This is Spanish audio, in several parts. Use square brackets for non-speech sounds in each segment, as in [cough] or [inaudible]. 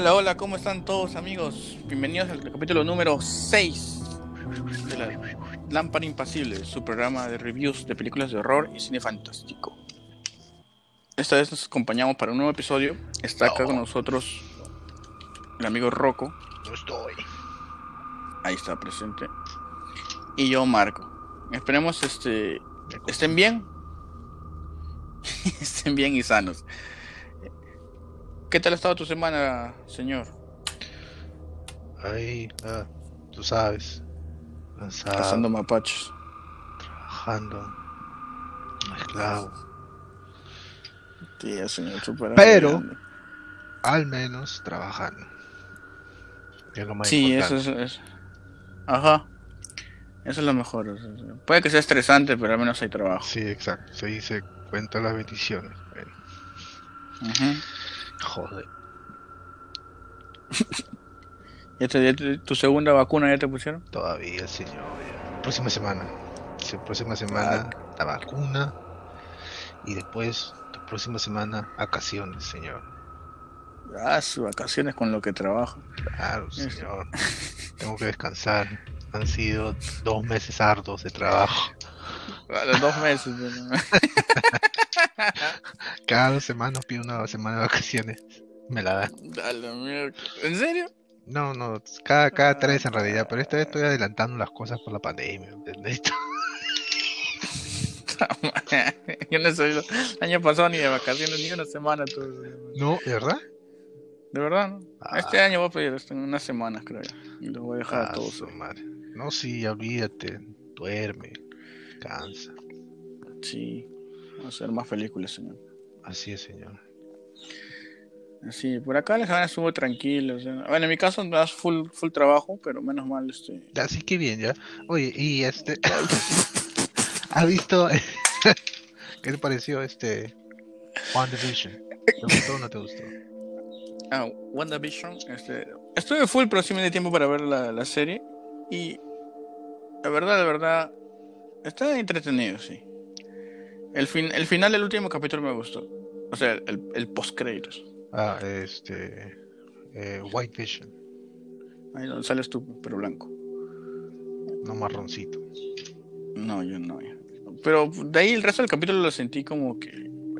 Hola, hola, ¿cómo están todos amigos? Bienvenidos al capítulo número 6 de la Lámpara Impasible, su programa de reviews de películas de horror y cine fantástico. Esta vez nos acompañamos para un nuevo episodio. Está acá con nosotros el amigo Rocco. No estoy. Ahí está presente. Y yo, Marco. Esperemos este estén bien. [laughs] estén bien y sanos. ¿Qué tal ha estado tu semana, señor? Ahí, ah, tú sabes. Cansado, Cazando mapaches. trabajando. Mezclado. Tía, señor, súper Pero-. Al menos trabajando. Es lo más Sí, eso importante. es, es- Ajá. Eso es lo mejor. Puede que sea estresante, pero al menos hay trabajo. Sí, exacto. Se dice cuenta las bendiciones. Bueno, Ujú. Joder. [laughs] ¿Ya te- ya te- ¿Tu segunda vacuna ya te pusieron? Todavía, señor. ya. Próxima semana. Sí, próxima semana la vacuna. Y después, la próxima semana, vacaciones, señor. Ah, sus vacaciones con lo que trabajo. Claro, señor. Tengo que descansar. Han sido dos meses arduos de trabajo. [laughs] A los dos meses. ¿no? [laughs] Cada dos semanas pido una semana de vacaciones. Me la dan. A mierda. ¿En serio? No, no, cada, cada tres en realidad. Pero esta vez estoy adelantando las cosas por la pandemia. ¿entendés? [laughs] Yo no soy el año pasado ni de vacaciones ni una semana. todo. No, ¿de verdad? De verdad, ¿no? Ah. Este año voy a pedir esto en unas semanas, creo. yo. Y lo voy a dejar a Ah, todos. su madre. No, sí, olvídate. Duerme. Cansa. Sí. Hacer más películas, señor. Así es, señor. Sí, por acá la semana estuvo tranquila. o sea, bueno, en mi caso me das full, full trabajo, pero menos mal este. Así que bien, ya. Oye, y este. [laughs] ¿Has visto? [laughs] ¿Qué te pareció este. WandaVision? ¿Te gustó o no te gustó? Ah, WandaVision. Este, estuve full, pero sí me di tiempo para ver la, la serie. Y la verdad, la verdad, está entretenido, sí. El, fin, el final del último capítulo me gustó. O sea, el, el post créditos. Ah, este. Eh, White Vision, Ahí donde sales tú, pero blanco. no marroncito. No, yo no. Pero de ahí el resto del capítulo lo sentí como que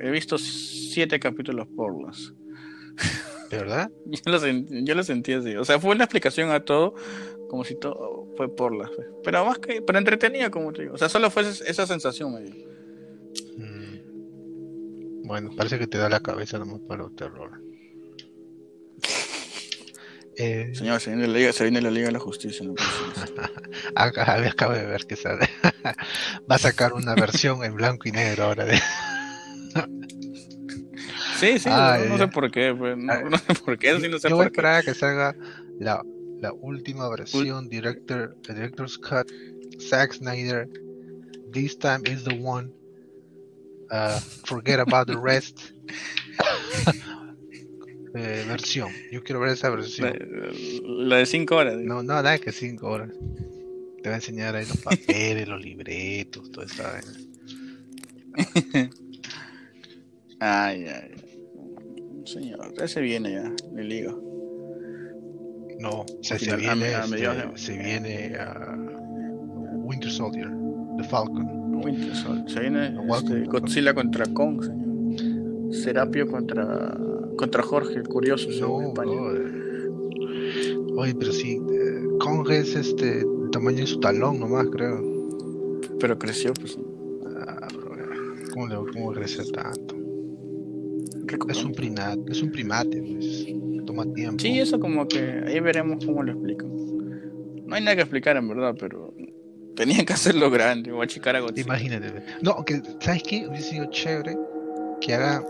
he visto siete capítulos por las. ¿De verdad? [laughs] Yo lo, sentí, yo lo sentí así. O sea, fue una explicación a todo, como si todo fue por las. Pero más que. Pero entretenida, como te digo. O sea, solo fue esa, sensación. Mm. Bueno, parece que te da la cabeza nomás para el terror. [laughs] Eh, Señor, se viene la Liga, se viene la Liga de la Justicia. No [laughs] acá, acabo de ver que sale. Va a sacar una versión en blanco y negro ahora de. Sí, sí, Ah, no, ya. sé por qué. Pues, no, Ah, [laughs] no sé por qué, sí no sé Yo voy por qué. esperar a que salga la, la última versión, director, Director's Cut, Zack Snyder. This time is the one. Uh, forget about the rest. [laughs] Eh, versión. Yo quiero ver esa versión. la de 5 horas. No, no, nada que cinco horas. Te va a enseñar ahí los [laughs] papeles, los libretos, todo eso. Ay, ay, ay. Señor, ese viene ya, de Liga. No, sea, se a viene, a este, de- se viene ah, Winter Soldier, The Falcon. Winter Soldier. Se viene este, Godzilla contra Kong, señor. Serapio contra, contra Jorge, el curioso, No, España. Oye, pero sí, eh, Kong es este el tamaño de su talón nomás, creo. Pero creció, pues. Ah, brother, ¿Cómo le cómo a crecer tanto? Es un primate, es un primate, pues. Toma tiempo. Sí, eso como que ahí veremos cómo lo explican. No hay nada que explicar en verdad, pero tenían que hacerlo grande o achicar a Godzilla. Imagínate. No, aunque, ¿sabes qué? Hubiese sido chévere que haga.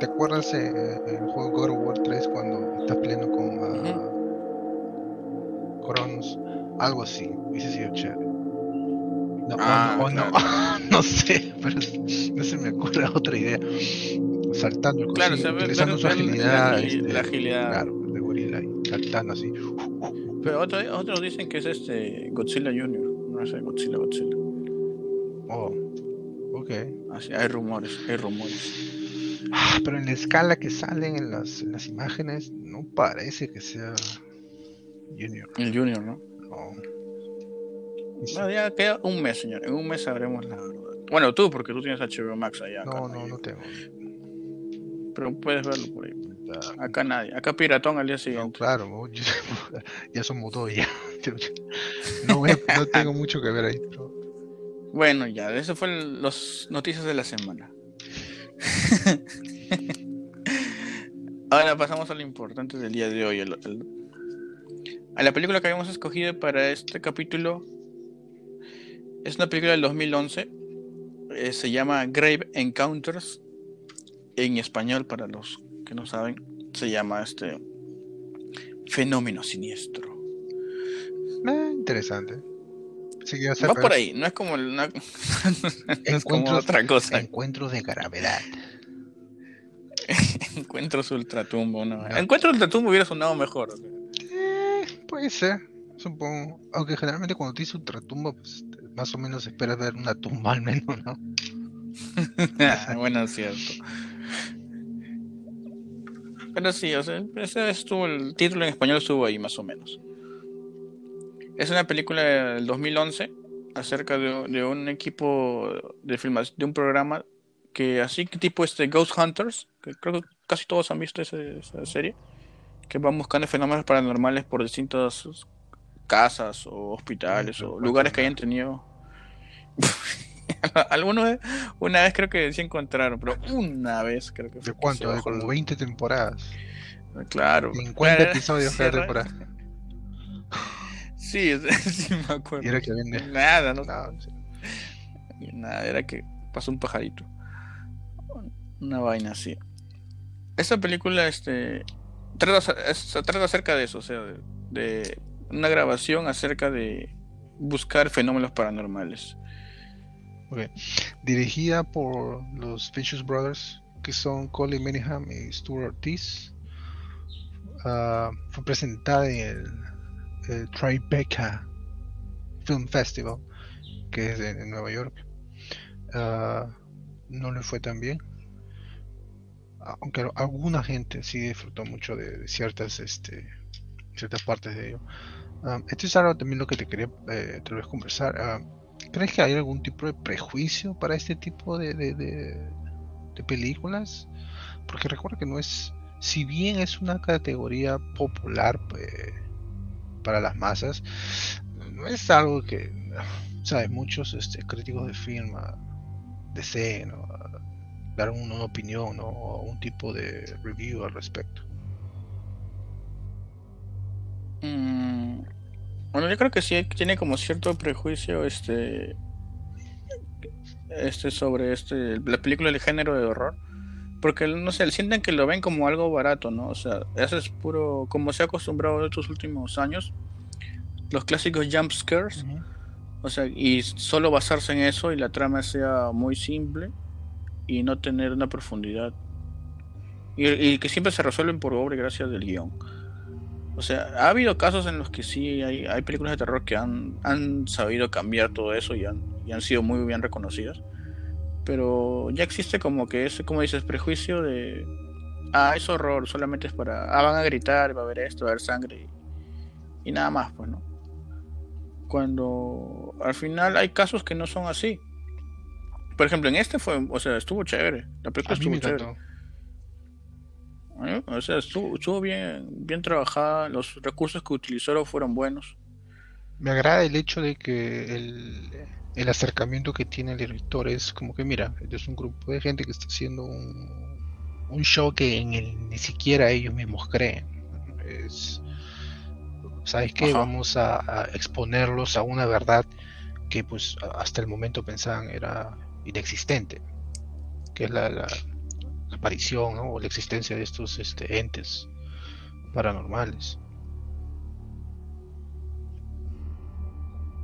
¿Te acuerdas eh, el juego God of War 3 cuando estás peleando con ah, Cronos? Algo así, hubiese sido chévere. No, o Ah, no, o no, [laughs] no sé, pero no se me ocurre otra idea. Saltando el Claro, o cosillo, sea, ver- utilizando su la agilidad. agili- este, la agilidad. Claro, de gorila saltando así. Pero otro- otros dicen que es este Godzilla Junior. No sé, Godzilla, Godzilla. Oh, ok. Así, hay rumores, hay rumores. Pero en la escala que salen en las, en las imágenes, no parece que sea Junior. El Junior, ¿no? No. Ya queda un mes, señor. En un mes sabremos la verdad. Bueno, tú, porque tú tienes HBO Max allá. acá No, no, no tengo. Pero puedes verlo por ahí. Ah, Acá nadie. Acá Piratón al día No, siguiente. claro, yo- [laughs] ya somos dos ya. [laughs] No, no tengo mucho que ver ahí. pero- Bueno, ya, eso fue las noticias de la semana. [laughs] Ahora pasamos a lo importante del día de hoy. el- el- a la película que habíamos escogido para este capítulo es una película del 2011. eh, se llama Grave Encounters. En español, para los que no saben, se llama este Fenómeno Siniestro. Ah, interesante. Sí, Va por ahí, no es como, una- [laughs] no es como Encuentros- otra cosa. Encuentros de gravedad. [laughs] Encuentros ultratumbo, no. Ya. Encuentros ultratumbo hubiera sonado mejor. Eh, puede ser, supongo. Aunque generalmente cuando te dice ultratumba, pues más o menos esperas ver una tumba al menos, ¿no? [laughs] bueno, es cierto. Pero sí, o sea, ese estuvo, el título en español estuvo ahí más o menos. Es una película del 2011 acerca de, de un equipo de filmación, de un programa que así que tipo este Ghost Hunters, que creo que casi todos han visto ese- esa serie, que van buscando fenómenos paranormales por distintas casas o hospitales o lugares que hayan tenido. [laughs] [laughs] Algunos una vez creo que sí encontraron, pero una vez creo que ¿De fue cuánto? De bajó como el- 20 temporadas. Claro. 50 Claro, episodios cada temporada. Sí, [laughs] sí me acuerdo. Y era que vende. Nada, no sí. Nada, era que pasó un pajarito. Una vaina así. Esta película, este. Trata, trata acerca de eso, o sea, de, de una grabación acerca de buscar fenómenos paranormales. Ok. Dirigida por los Vicious Brothers, que son Colin Manningham y Stuart Ortiz. Ah, fue presentada en el, Tribeca Film Festival, que es en, Nueva York. Ah, no le fue tan bien. Aunque alguna gente sí disfrutó mucho de, ciertas, este, ciertas partes de ello. Ah, esto es algo también lo que te quería eh, tal vez conversar. ¿Crees que hay algún tipo de prejuicio para este tipo de, de, películas? Porque recuerda que no es, si bien es una categoría popular pues, para las masas, no es algo que, ¿sabes? Muchos este, críticos de film ah, deseen ¿no? Ah, dar una, opinión o un tipo de review al respecto. Mm, bueno, yo creo que sí tiene como cierto prejuicio este. Este sobre este. La película del género de horror. Porque no sé, sienten que lo ven como algo barato, ¿no? O sea, eso es puro. Como se ha acostumbrado en estos últimos años. Los clásicos jump scares. O sea, y solo basarse en eso y la trama sea muy simple y no tener una profundidad. Y, y que siempre se resuelven por obra y gracia del guion. O sea, ha habido casos en los que sí hay, hay películas de terror que han, han sabido cambiar todo eso y han, y han sido muy bien reconocidas. Pero ya existe como que ese, como dices, prejuicio de. Ah, es horror, solamente es para. Ah, van a gritar, va a haber esto, va a haber sangre. Y, y nada más, pues, ¿no? Cuando al final hay casos que no son así. Por ejemplo, en este fue, o sea, estuvo chévere. La película A estuvo chévere. ¿Eh? O sea, estuvo, estuvo bien, bien trabajada. Los recursos que utilizaron fueron buenos. Me agrada el hecho de que el, el acercamiento que tiene el director es como que, mira, es un grupo de gente que está haciendo un, un show que en el ni siquiera ellos mismos creen. Es, ¿sabes qué? Ajá. Vamos a, a exponerlos a una verdad que pues hasta el momento pensaban era inexistente, que es la aparición o la existencia de estos este, entes paranormales.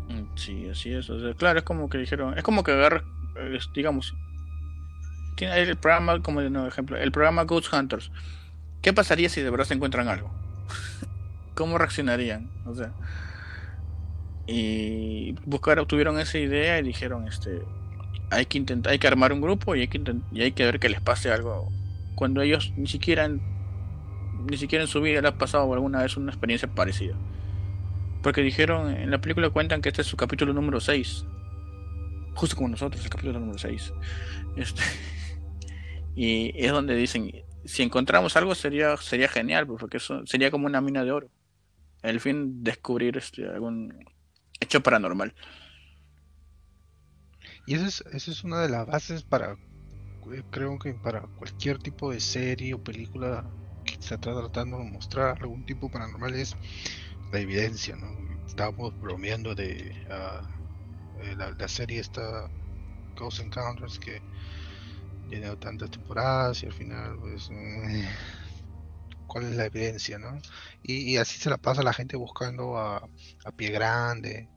Mm, Sí, así es. Claro, es como que dijeron, es como que agarra, eh, digamos, el programa, como de nuevo ejemplo, el programa Ghost Hunters. ¿Qué pasaría si de verdad se encuentran algo? [laughs] ¿Cómo reaccionarían? O sea, y buscaron, tuvieron esa idea y dijeron, este, hay que intentar, hay que armar un grupo y hay que y hay que ver que les pase algo cuando ellos ni siquiera ni siquiera en su vida les ha pasado alguna vez una experiencia parecida. Porque dijeron, en la película cuentan que este es su capítulo número 6. Justo como nosotros, el capítulo número 6. Este, [laughs] y es donde dicen, si encontramos algo sería, sería genial, pues, porque eso sería como una mina de oro. El fin descubrir este, algún hecho paranormal. Y eso es, eso es una de las bases para, creo que para cualquier tipo de serie o película que se está tratando de mostrar algún tipo paranormal es la evidencia, ¿no? Estábamos bromeando de uh, la, serie esta Ghost Encounters que tiene tantas temporadas y al final pues eh, cuál es la evidencia, ¿no? Y, así se la pasa la gente buscando a, a pie grande,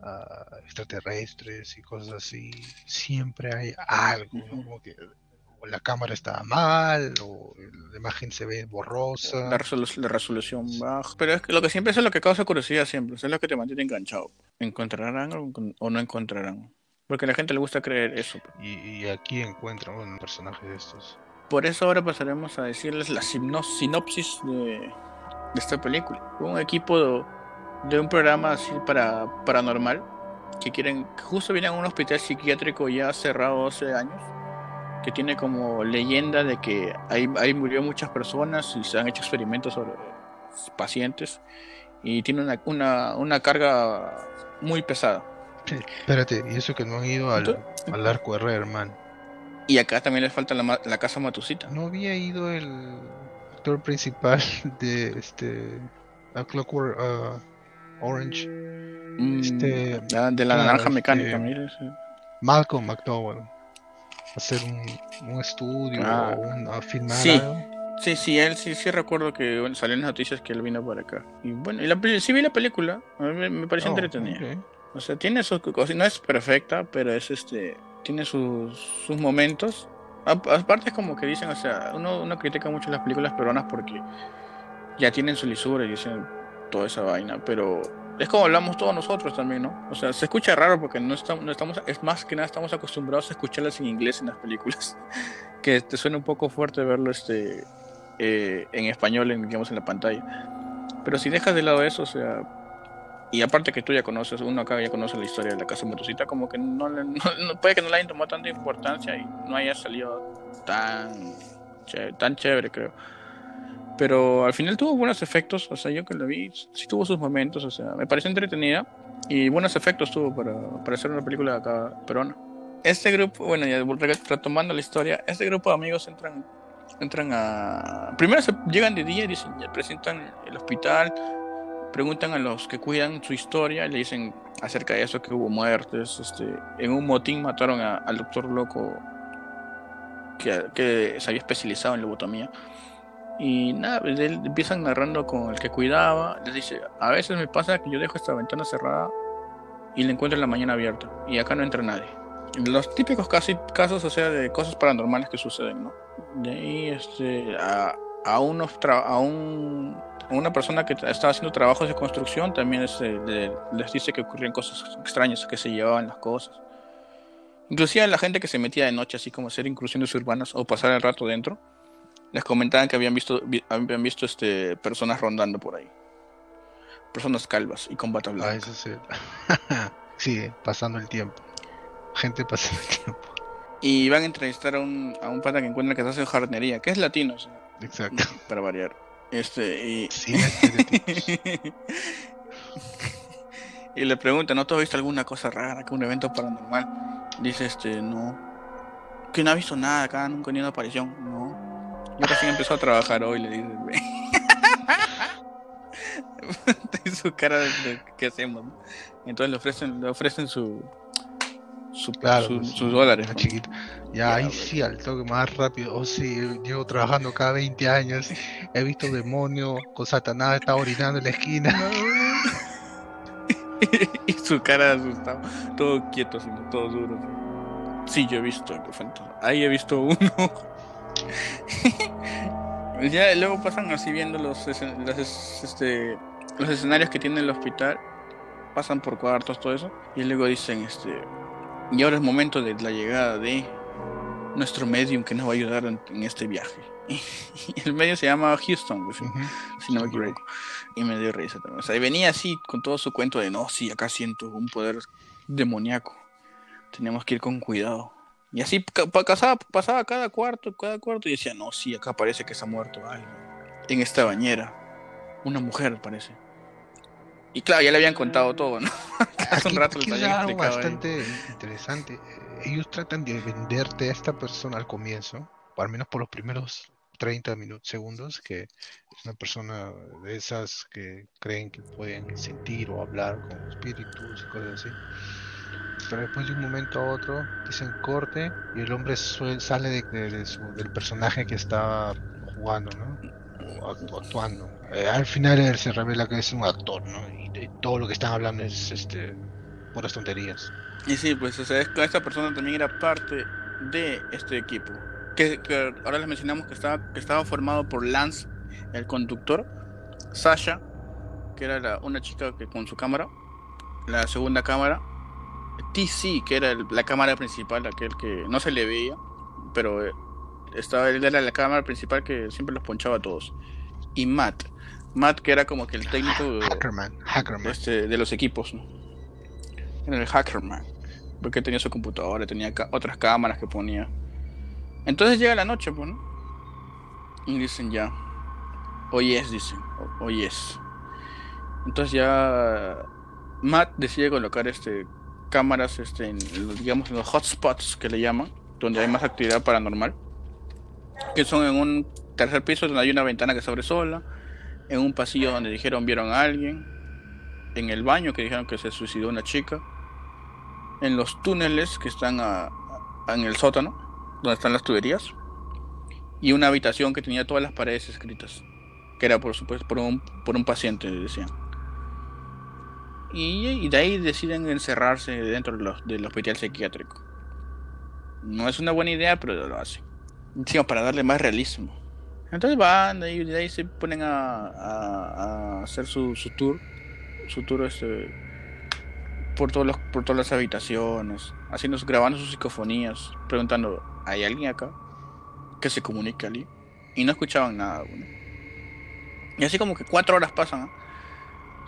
a extraterrestres y cosas así. Siempre hay algo, ¿no? Como que la cámara está mal, o la imagen se ve borrosa. La, resolución baja. Pero es que lo que siempre es lo que causa curiosidad siempre, es lo que te mantiene enganchado. ¿Encontrarán o no encontrarán? Porque a la gente le gusta creer eso. Y, aquí encuentran un personaje de estos. Por eso ahora pasaremos a decirles la sinopsis de, esta película. Un equipo de, un programa así para paranormal que quieren, justo vienen a un hospital psiquiátrico ya cerrado hace años que tiene como leyenda de que ahí, ahí murió muchas personas y se han hecho experimentos sobre pacientes y tiene una, una, una carga muy pesada. espérate, y eso que no han ido al, al arco R, hermano. Y acá también les falta la, la casa Matusita. No había ido el actor principal [laughs] de este a Clockwork uh, Orange. Mm, este, ah, de la naranja mecánica, este, mire. Malcolm McDowell hacer un, un estudio ah. o un, a filmar sí. Sí, sí, él sí, sí recuerdo que bueno, salió en las noticias que él vino para acá. Y bueno, y la, sí vi la película, a mí me, pareció oh, entretenida. O sea, tiene sus cosas, no es perfecta, pero es este, tiene sus, sus momentos. Aparte es como que dicen, o sea, uno, uno critica mucho las películas peruanas porque ya tienen su lisura y dicen toda esa vaina, pero es como hablamos todos nosotros también, ¿no? O sea, se escucha raro porque no estamos, no estamos, es más que nada estamos acostumbrados a escucharlas en inglés en las películas, [laughs] que te suena un poco fuerte verlo este eh, en español, en, digamos, en la pantalla. Pero si dejas de lado eso, o sea, y aparte que tú ya conoces, uno acá ya conoce la historia de la casa motocita, como que [laughs] no, no, puede que no le hayan tomado tanta importancia y no haya salido tan, tan chévere, creo. Pero al final tuvo buenos efectos, o sea, yo que lo vi, sí tuvo sus momentos, o sea, me pareció entretenida y buenos efectos tuvo para, para hacer una película acá peruana. Este grupo, bueno, ya retomando la historia, este grupo de amigos entran, entran a... Primero se llegan de día y dicen, presentan el hospital, preguntan a los que cuidan su historia y le dicen acerca de eso, que hubo muertes, este, en un motín mataron al doctor loco que, que se había especializado en lobotomía y nada, pues, él empiezan narrando con el que cuidaba. Les dice: A veces me pasa que yo dejo esta ventana cerrada y la encuentro en la mañana abierta. Y acá no entra nadie. Los típicos casi, casos, o sea, de cosas paranormales que suceden, ¿no? De ahí, este, a, a, unos a, un, una persona que estaba haciendo trabajos de construcción también este, les dice que ocurrían cosas extrañas, que se llevaban las cosas. Inclusive la gente que se metía de noche, así como hacer incursiones urbanas o pasar el rato dentro les comentaban que habían visto, habían visto este, personas rondando por ahí. Personas calvas y con bata blanca. Ah, eso sí. [laughs] sí, pasando el tiempo. Gente pasando el tiempo. Y van a entrevistar a un, a un pata que encuentra que se hace jardinería, que es latino, Exacto. [laughs] Para variar. Este, y... Sí, [laughs] y le pregunta, ¿no tú has visto alguna cosa rara, que un evento paranormal? Dice, este, no. Que no ha visto nada acá, nunca ni una aparición. No. Yo recién empezó a trabajar hoy, le dices, güey. [laughs] su cara de, qué hacemos, Entonces le ofrecen, le ofrecen su, su, claro, pues, sus dólares. Chiquito. Ya, ahí sí, al toque más rápido. Oh, sí, llevo trabajando cada 20 años. He visto demonios con Satanás, está orinando en la esquina. [laughs] y su cara asustado, todo quieto, sino todo duro. Sí, yo he visto, ahí he visto uno [laughs] ya luego pasan así viendo los, este, los escenarios que tiene el hospital. Pasan por cuartos, todo eso. Y luego dicen, este. Y ahora es momento de la llegada de. nuestro medium que nos va a ayudar en, este viaje. Y, [laughs] el medio se llama Houston, pues, si no me equivoco. Y me dio risa también. O sea, y venía así con todo su cuento de, no, sí, acá siento un poder demoníaco. Tenemos que ir con cuidado. Y así pasaba, pasaba cada cuarto, cada cuarto y decía, no, sí, acá parece que ha muerto alguien. En esta bañera. Una mujer, parece. Y claro, ya le habían contado todo, ¿no? [laughs] Hace un rato les habían algo bastante interesante. Ellos tratan de venderte a esta persona al comienzo, o al menos por los primeros 30 minutos, segundos, que es una persona de esas que creen que pueden sentir o hablar con espíritus y cosas así. Pero después de un momento a otro dicen corte y el hombre sale de, del personaje que está jugando, ¿no? O actuando. Eh, al final se revela que es un actor, ¿no? Y, todo lo que están hablando es este puras tonterías. Y sí, pues o sea, esta persona también era parte de este equipo. Que, ahora les mencionamos que estaba, que estaba formado por Lance, el conductor, Sasha, que era una chica que con su cámara, la segunda cámara, TC, que era la cámara principal, aquel que no se le veía, pero eh, estaba, él era la cámara principal que siempre los ponchaba a todos. Y Matt, Matt que era como que el técnico este, de los equipos, ¿no? Era el Hackerman, porque tenía su computadora, tenía otras cámaras que ponía. Entonces llega la noche, pues, ¿no? Y dicen ya, hoy es, dicen, hoy es. Entonces ya Matt decide colocar este cámaras este, en, digamos, en los hotspots que le llaman, donde hay más actividad paranormal, que son en un tercer piso donde hay una ventana que se abre sola, en un pasillo donde dijeron vieron a alguien, en el baño que dijeron que se suicidó una chica, en los túneles que están en el sótano, donde están las tuberías, y una habitación que tenía todas las paredes escritas, que era por supuesto por un, por un paciente, decían. Y, de ahí deciden encerrarse dentro del hospital psiquiátrico. No es una buena idea, pero lo hacen. para darle más realismo. Entonces van y de ahí se ponen a, hacer su, tour. Su tour este, por, todos los, por todas las habitaciones. Haciendo, grabando sus psicofonías. Preguntando, ¿hay alguien acá? Que se comunique allí. Y no escuchaban nada. Y así como que cuatro horas pasan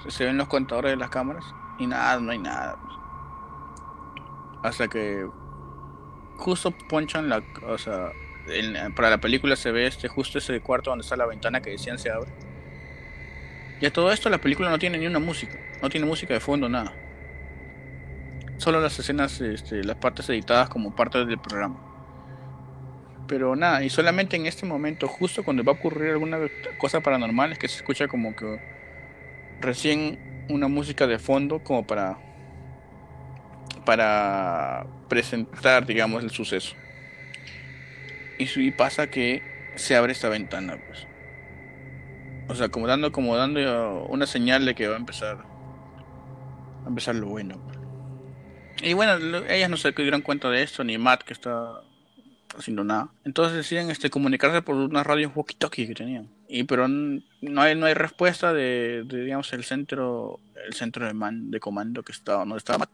se ven los contadores de las cámaras y nada, no hay nada. Hasta que justo ponchan la, o sea, para la película se ve este justo ese cuarto donde está la ventana que decían se abre. Y a todo esto la película no tiene ni una música, no tiene música de fondo, nada. Solo las escenas, este, las partes editadas como parte del programa. Pero nada, y solamente en este momento, justo cuando va a ocurrir alguna cosa paranormal, es que se escucha como que recién una música de fondo como para para presentar digamos el suceso y, pasa que se abre esta ventana pues o sea como dando como dando una señal de que va a empezar a empezar lo bueno y bueno ellas no se dieron cuenta de esto ni Matt que está haciendo nada. Entonces deciden este, comunicarse por unas radios walkie-talkie que tenían. Y pero no hay, no hay respuesta de, digamos el centro el centro de man, de comando que estaba no estaba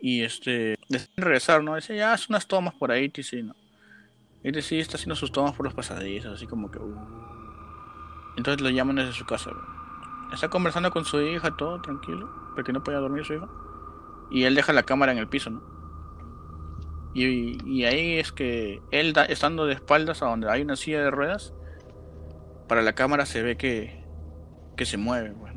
y este deciden regresar, ¿no? Dice, ya hace unas tomas por ahí, sí, ¿no? Y dice, está haciendo sus tomas por los pasadizos, así como que uh. Entonces lo llaman desde su casa. Está conversando con su hija, todo tranquilo, porque no podía dormir su hija. Y él deja la cámara en el piso, ¿no? Y, ahí es que él estando de espaldas a donde hay una silla de ruedas, para la cámara se ve que, que se mueve. Pues,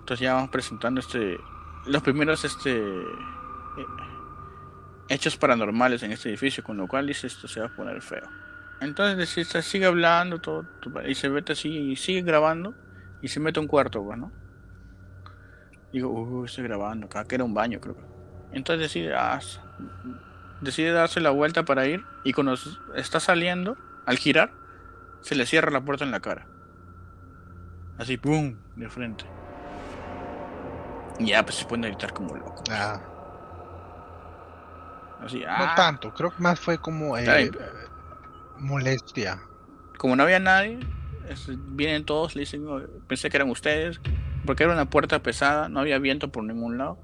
Entonces ya vamos presentando este los primeros este eh, hechos paranormales en este edificio, con lo cual dice esto se va a poner feo. Entonces sigue hablando y se ve así y sigue grabando y se mete un cuarto. Pues, Digo, uh, estoy grabando, acá era un baño, creo. Entonces decide, ah, decide darse la vuelta para ir y cuando está saliendo, al girar, se le cierra la puerta en la cara. Así, ¡pum! de frente. Y ya, pues se puede gritar como loco. Ah. Así, No ah. tanto, creo que más fue como eh, molestia. Como no había nadie, vienen todos, le dicen, pensé que eran ustedes, porque era una puerta pesada, no había viento por ningún lado.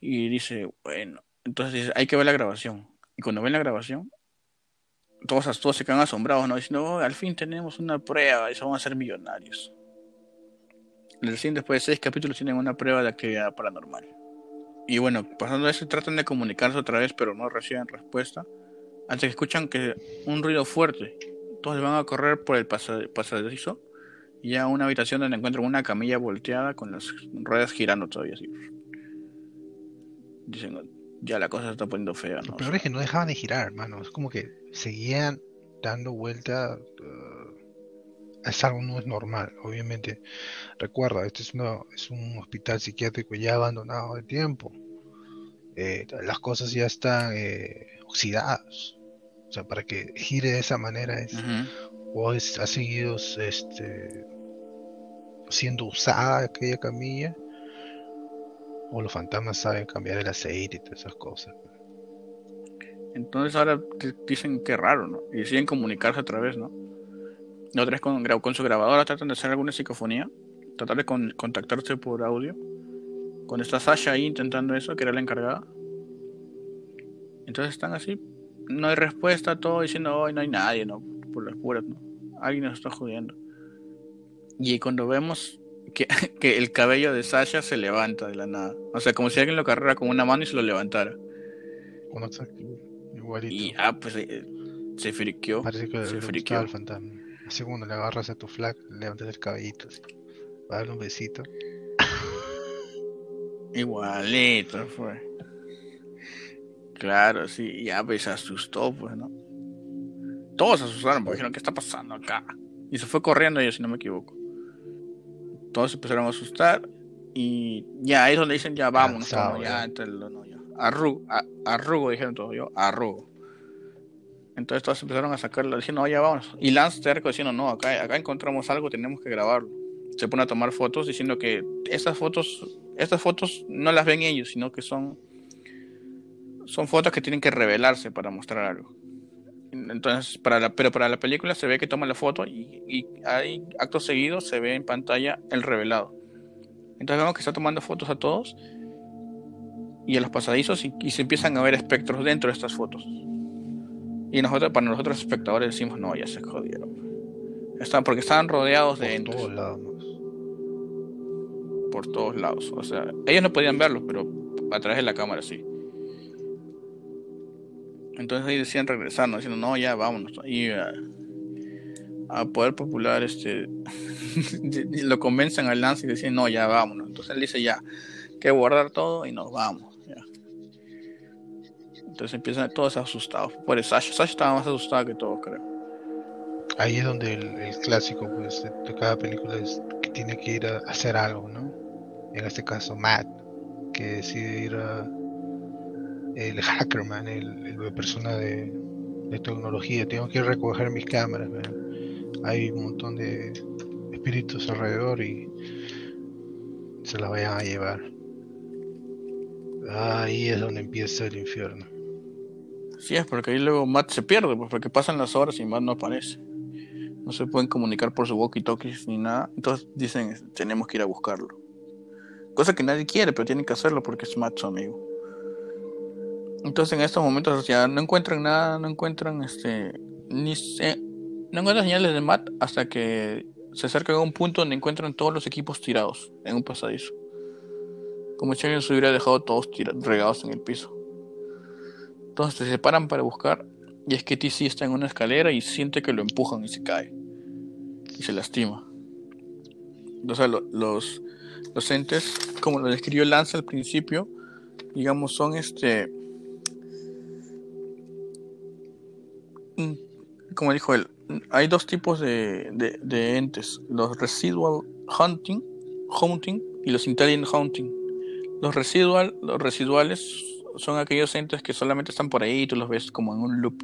Y dice, bueno, Entonces dice, hay que ver la grabación. Y cuando ven la grabación, todos, todos se quedan asombrados, ¿no? Diciendo, "Oh, al fin tenemos una prueba y van a ser millonarios. Recién después de seis capítulos tienen una prueba de actividad paranormal. Y bueno, pasando eso, tratan de comunicarse otra vez, pero no reciben respuesta. Hasta que escuchan que un ruido fuerte. Todos van a correr por el pasa- pasadizo y a una habitación donde encuentran una camilla volteada con las ruedas girando todavía así. Dicen, ya la cosa se está poniendo fea, Lo ¿no? peor es que no dejaban de girar, hermano. Es como que seguían dando vuelta. eh, es algo no es normal, obviamente. Recuerda, este es, una- es un hospital psiquiátrico ya abandonado de tiempo. Eh, las cosas ya están eh, oxidadas. O sea, para que gire de esa manera es, o es, ha seguido este, siendo usada aquella camilla, o los fantasmas saben cambiar el aceite y todas esas cosas. Entonces ahora dicen que raro, ¿no? Y deciden comunicarse otra vez, ¿no? Otra vez con, con su grabadora tratan de hacer alguna psicofonía, tratar de con- contactarse por audio. Cuando está Sasha ahí intentando eso, que era la encargada. Entonces están así, no hay respuesta, todo diciendo, hoy no hay nadie, ¿no? Por las puras, ¿no? Alguien nos está jodiendo. Y cuando vemos que, [laughs] que el cabello de Sasha se levanta de la nada. O sea, como si alguien lo agarrara con una mano y se lo levantara. Está igualito. Y ah, pues eh, se friqueó. Parece que se friqueó. el fantasma. Así cuando le agarras a tu flac, le levantas el cabellito así, para darle un besito. [laughs] Igualito fue. Claro, sí, ya pues se asustó, pues, ¿no? Todos se asustaron, porque dijeron, ¿qué está pasando acá? Y se fue corriendo ella, si no me equivoco. Todos se empezaron a asustar y ya ahí es donde dicen, ya vámonos, Cansado, todos, ya. ya, entre lo- no, ya. Arrugo, a- arrugo, dijeron todos, yo, arrugo. Entonces todos empezaron a sacarlo, diciendo, no, ya vámonos. Y Lance terco diciendo, no, acá, acá encontramos algo, tenemos que grabarlo. Se pone a tomar fotos diciendo que estas fotos, estas fotos no las ven ellos, sino que son, son fotos que tienen que revelarse para mostrar algo. Entonces, para la, pero para la película se ve que toma la foto y, y ahí, acto seguido, se ve en pantalla el revelado. Entonces vemos que está tomando fotos a todos y a los pasadizos y, y se empiezan a ver espectros dentro de estas fotos. Y nosotros, para nosotros espectadores decimos, no, ya se jodieron. Están, porque estaban rodeados de Por todos lados. por todos lados. O sea, ellos no podían verlos, pero a través de la cámara sí. Entonces ahí decían regresar, ¿no? diciendo, no, ya vámonos. Y a, a Poder Popular, este, [laughs] lo convencen al Lance y decían, no, ya vámonos. Entonces él dice, ya, que guardar todo y nos vamos. ya. Entonces empiezan todos asustados. Por eso Sasha, Sasha estaba más asustada que todos, creo. Ahí es donde el, el clásico pues, de cada película es que tiene que ir a hacer algo, ¿no? En este caso, Matt, que decide ir a. El hackerman, el, el persona de, tecnología. Tengo que recoger mis cámaras. Hay un montón de espíritus alrededor y se las vayan a llevar. Ahí es donde empieza el infierno. Sí, es porque ahí luego Matt se pierde, pues porque pasan las horas y Matt no aparece. No se pueden comunicar por su walkie-talkies ni nada. Entonces dicen, tenemos que ir a buscarlo. Cosa que nadie quiere, pero tienen que hacerlo porque es Matt su amigo. Entonces en estos momentos no encuentran nada, no encuentran este ni se- no encuentran señales de Matt hasta que se acercan a un punto donde encuentran todos los equipos tirados en un pasadizo. Como si alguien se hubiera dejado todos regados en el piso. Entonces se separan para buscar y es que TC está en una escalera y siente que lo empujan y se cae. Y se lastima. Entonces lo- los, los entes, como lo describió Lance al principio, digamos, son este... Como dijo él, hay dos tipos de, de- de entes. Los residual hunting, hunting y los intelligent hunting. Los residual, los residuales son aquellos entes que solamente están por ahí y tú los ves como en un loop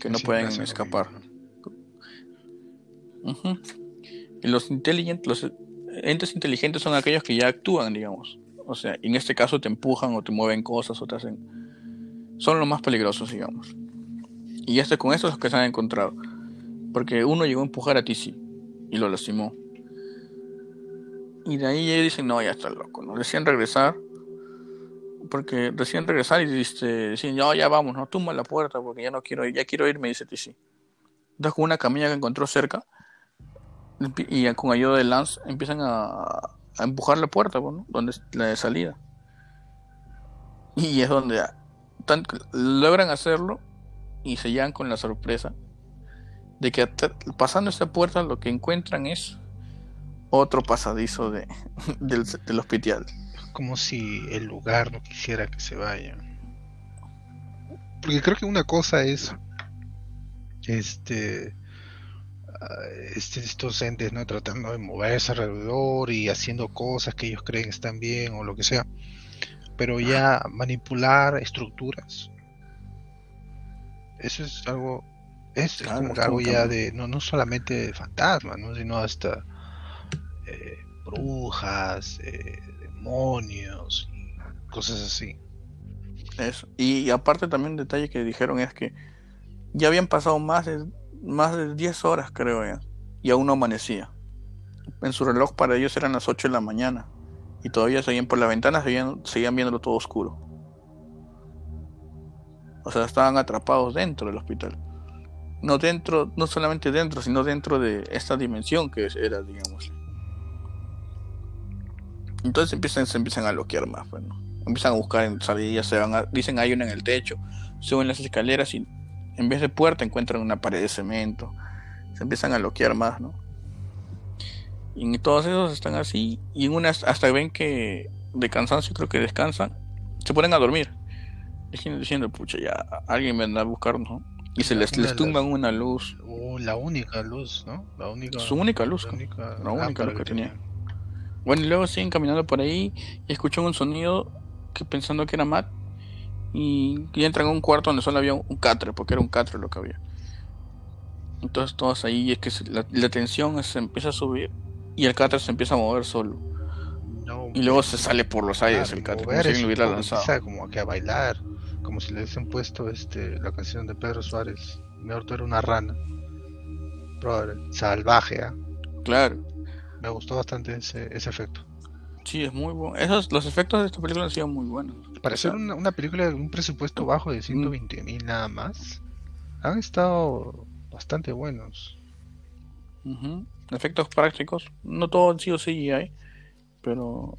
que no pueden escapar. Y los intelligent, los entes inteligentes son aquellos que ya actúan, digamos. O sea, en este caso te empujan o te mueven cosas o te hacen. Son los más peligrosos, digamos. Y este con estos es los que se han encontrado. Porque uno llegó a empujar a TC y lo lastimó. Y de ahí ellos dicen, no, ya está loco, ¿no? Decían regresar porque recién regresar y dice, decían, ya, ya vamos, no tumba la puerta porque ya no quiero ir, ya quiero irme, dice TC. Entonces con una camilla que encontró cerca y con ayuda de Lance empiezan a, empujar la puerta, pues, donde es la de salida. Y es donde logran hacerlo y se llegan con la sorpresa de que pasando esta puerta lo que encuentran es otro pasadizo de, [laughs] del, hospital. Como si el lugar no quisiera que se vaya. Porque creo que una cosa es este, ah, este estos entes no tratando de moverse alrededor y haciendo cosas que ellos creen están bien o lo que sea pero ya manipular estructuras eso es algo es como algo ya de no no solamente de fantasmas ¿no? sino hasta eh, brujas eh, demonios y cosas así. Eso. Y aparte también un detalle que dijeron es que ya habían pasado más de más de 10 horas creo ya y aún no amanecía. En su reloj para ellos eran las 8 de la mañana y todavía seguían por la ventana seguían, seguían viéndolo todo oscuro o sea, estaban atrapados dentro del hospital. No dentro, no solamente dentro, sino dentro de esta dimensión que era, digamos. Entonces empiezan, se empiezan a bloquear más, bueno. Pues, empiezan a buscar en salidas, se van dicen hay una en el techo, suben las escaleras y en vez de puerta encuentran una pared de cemento. Se empiezan a bloquear más, ¿no? Y todos esos están así, y en unas hasta ven que de cansancio creo que descansan, se ponen a dormir diciendo, pucha, ya alguien vendrá a buscarnos, ¿no? Y se les, les tumban una luz. Uh, la única luz, ¿no? La única, Su única luz. La única, luz que, tenía. Bueno, y luego siguen caminando por ahí y escuchan un sonido que pensando que era Matt. Y, entran a un cuarto donde solo había un, catre, porque era un catre lo que había. Entonces todos ahí es que la, tensión se empieza a subir y el catre se empieza a mover solo. Y luego se sale por los aires el catre, como si lo hubiera lanzado. Como que a bailar como si le hubiesen puesto este, la canción de Pedro Suárez. Mejor tú eres una rana. salvaje, ¿ah? Claro. Me gustó bastante ese, ese efecto. Sí, es muy bueno. Esos, los efectos de esta película han sido muy buenos. Para ser una, una película de un presupuesto bajo de 120 mil nada más, han estado bastante buenos. Efectos prácticos. No todo han sido CGI, pero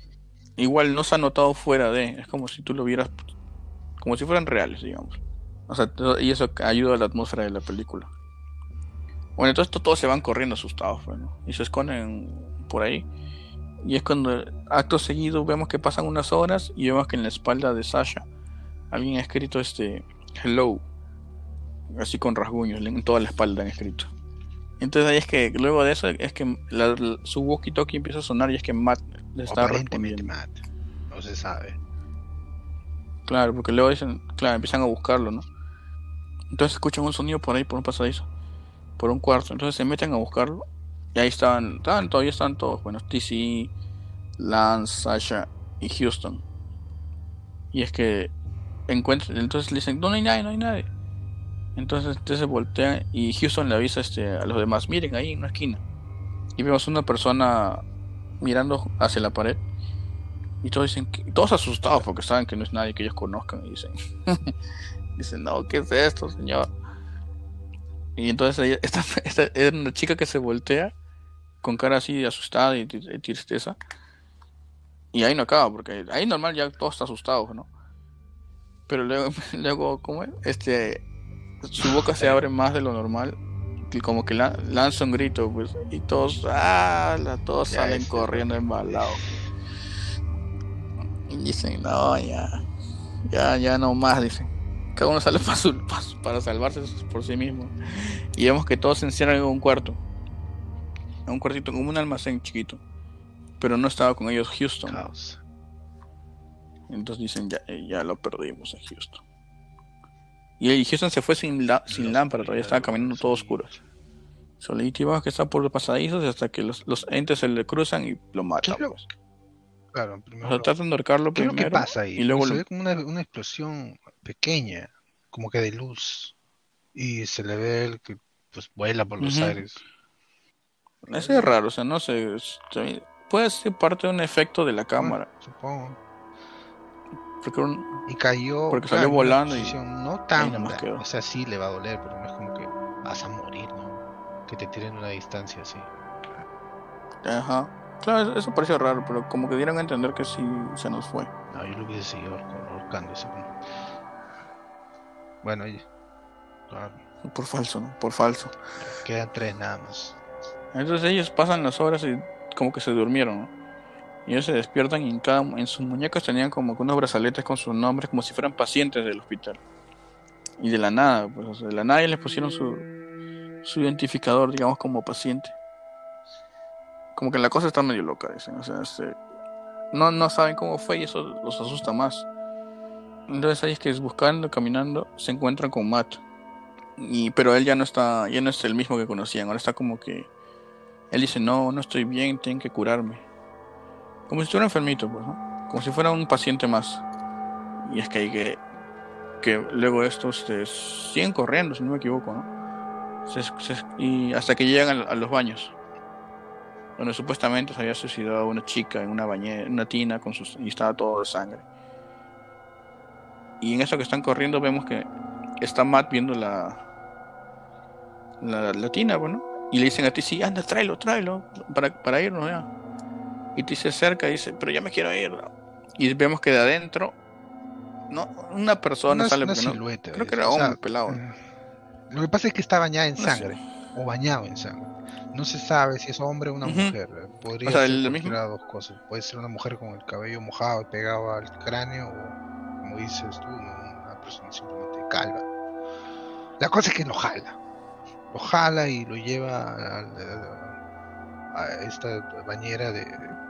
igual no se ha notado fuera de. Es como si tú lo vieras como si fueran reales, digamos. O sea, y eso ayuda a la atmósfera de la película. Bueno, entonces todos se van corriendo asustados, bueno, y se esconden por ahí. Y es cuando, acto seguido, vemos que pasan unas horas y vemos que en la espalda de Sasha alguien ha escrito este hello, así con rasguños, en toda la espalda han escrito. Entonces ahí es que luego de eso es que su walkie-talkie empieza a sonar y es que Matt le está respondiendo. Matt, no se sabe. Claro, porque luego dicen, claro, empiezan a buscarlo, ¿no? Entonces escuchan un sonido por ahí, por un pasadizo, por un cuarto. Entonces se meten a buscarlo. Y ahí estaban, estaban todavía están todos. Bueno, TC, Lance, Sasha y Houston. Y es que encuentran, entonces le dicen, no, hay nadie, no hay nadie. Entonces, entonces se voltean y Houston le avisa este, a los demás, miren ahí en una esquina. Y vemos una persona mirando hacia la pared y todos dicen, que, todos asustados porque saben que no es nadie que ellos conozcan. Y dicen, [laughs] dicen, no, ¿qué es esto, señor? Y entonces esta, [laughs] esta, es una chica que se voltea con cara así de asustada y, de tristeza. Y ahí no acaba, porque ahí normal ya todos están asustados, ¿no? Pero luego, [laughs] luego ¿cómo es? Este, su boca se abre más de lo normal. Y como que lanza un grito, pues, y todos, ah, todos salen corriendo embalados. Y dicen, no, ya, ya, ya no más, dicen. Cada uno sale [laughs] para, su, para salvarse por sí mismo. Y vemos que todos se encierran en un cuarto. En un cuartito, como un almacén chiquito. Pero no estaba con ellos Houston. Entonces dicen, ya, ya lo perdimos a Houston. Y Houston se fue sin, sin lámpara, todavía estaba caminando todo oscuro. Solito que está por los pasadizos hasta que los, los entes se le cruzan y lo matan. Pues. Claro, primero. O tratan de ahorcarlo ¿Qué primero. ¿Qué pasa ahí? Y luego se ve como una, una, explosión pequeña, como que de luz. Y se le ve el que pues vuela por los aires. Eso es raro, o sea, no sé. Puede ser parte de un efecto de la cámara. supongo. Porque un- y cayó Porque salió volando y- no tan o sea sí le va a doler pero no es como que vas a morir no que te tiren a una distancia así Ajá. Claro, eso pareció raro, pero como que dieron a entender que sí se nos fue. no yo lo hubiese seguido ahor- ahorcándose ¿no? bueno y- claro, Por falso, ¿no? Por falso. quedan tres nada más Entonces ellos pasan las horas y como que se durmieron, ¿no? Y ellos se despiertan y en, cada, en sus muñecas tenían como que unos brazaletes con sus nombres como si fueran pacientes del hospital. Y de la nada, pues o sea, de la nada les pusieron su, identificador, digamos, como paciente. Como que la cosa está medio loca, dicen. O sea, este, no, no saben cómo fue y eso los asusta más. Entonces ahí es que buscando, caminando, se encuentran con Matt. Y, pero él ya no está, ya no es el mismo que conocían, ahora está como que él dice, no, no estoy bien, tienen que curarme. Como si estuviera enfermito, pues, ¿no? Como si fuera un paciente más. Y es que hay que, que luego estos este, siguen corriendo, si no me equivoco, ¿no? Se- se- y hasta que llegan a, los baños. Donde supuestamente se había suicidado una chica en una bañera, una tina con sus, y estaba todo de sangre. Y en eso que están corriendo vemos que está Matt viendo la, la, tina, bueno, y le dicen a ti, sí, anda, tráelo, tráelo, para, para irnos ya. Y ti se acerca y dice, pero ya me quiero ir. Y vemos que de adentro, no, una persona Una- sale, una no- silueta creo que era o sea, hombre pelado. eh, lo que pasa es que está bañada en sangre o bañado en sangre. No se sabe si es hombre o una mujer podría O sea, ser el mismo- dos cosas. Puede ser una mujer con el cabello mojado y pegado al cráneo o como dices tú una persona simplemente calva. La cosa es que lo jala. Lo jala y lo lleva a, a- a esta bañera de,